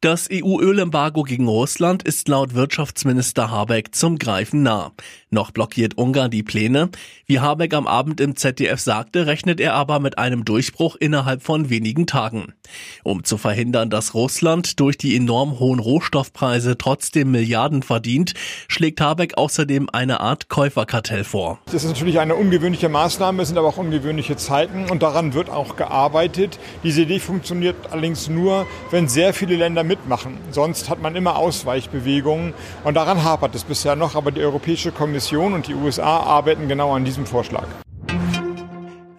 Das EU-Ölembargo gegen Russland ist laut Wirtschaftsminister Habeck zum Greifen nah. Noch blockiert Ungarn die Pläne. Wie Habeck am Abend im ZDF sagte, rechnet er aber mit einem Durchbruch innerhalb von wenigen Tagen. Um zu verhindern, dass Russland durch die enorm hohen Rohstoffpreise trotzdem Milliarden verdient, schlägt Habeck außerdem eine Art Käuferkartell vor. Das ist natürlich eine ungewöhnliche Maßnahme, es sind aber auch ungewöhnliche Zeiten und daran wird auch gearbeitet. Diese Idee funktioniert allerdings nur, wenn sehr viele Länder mitmachen. Sonst hat man immer Ausweichbewegungen und daran hapert es bisher noch, aber die Europäische Kommission und die USA arbeiten genau an diesem Vorschlag.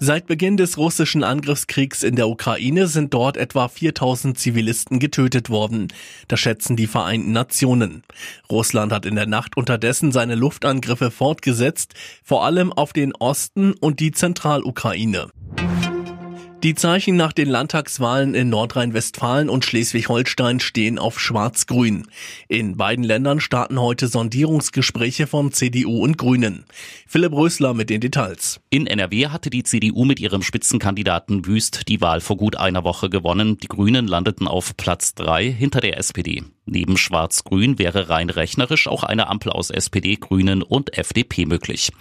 Seit Beginn des russischen Angriffskriegs in der Ukraine sind dort etwa 4000 Zivilisten getötet worden. Das schätzen die Vereinten Nationen. Russland hat in der Nacht unterdessen seine Luftangriffe fortgesetzt, vor allem auf den Osten und die Zentralukraine. Die Zeichen nach den Landtagswahlen in Nordrhein-Westfalen und Schleswig-Holstein stehen auf Schwarz-Grün. In beiden Ländern starten heute Sondierungsgespräche von CDU und Grünen. Philipp Rösler mit den Details. In NRW hatte die CDU mit ihrem Spitzenkandidaten Wüst die Wahl vor gut einer Woche gewonnen. Die Grünen landeten auf Platz drei hinter der SPD. Neben Schwarz-Grün wäre rein rechnerisch auch eine Ampel aus SPD, Grünen und FDP möglich.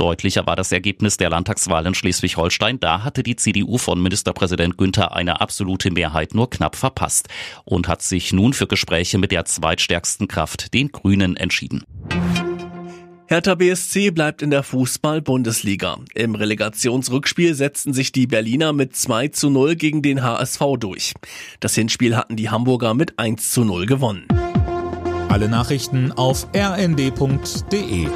Deutlicher war das Ergebnis der Landtagswahl in Schleswig-Holstein. Da hatte die CDU von Ministerpräsident Günther eine absolute Mehrheit nur knapp verpasst und hat sich nun für Gespräche mit der zweitstärksten Kraft, den Grünen, entschieden. Hertha BSC bleibt in der Fußball-Bundesliga. Im Relegationsrückspiel setzten sich die Berliner mit 2 zu 0 gegen den HSV durch. Das Hinspiel hatten die Hamburger mit 1 zu 0 gewonnen. Alle Nachrichten auf rnd.de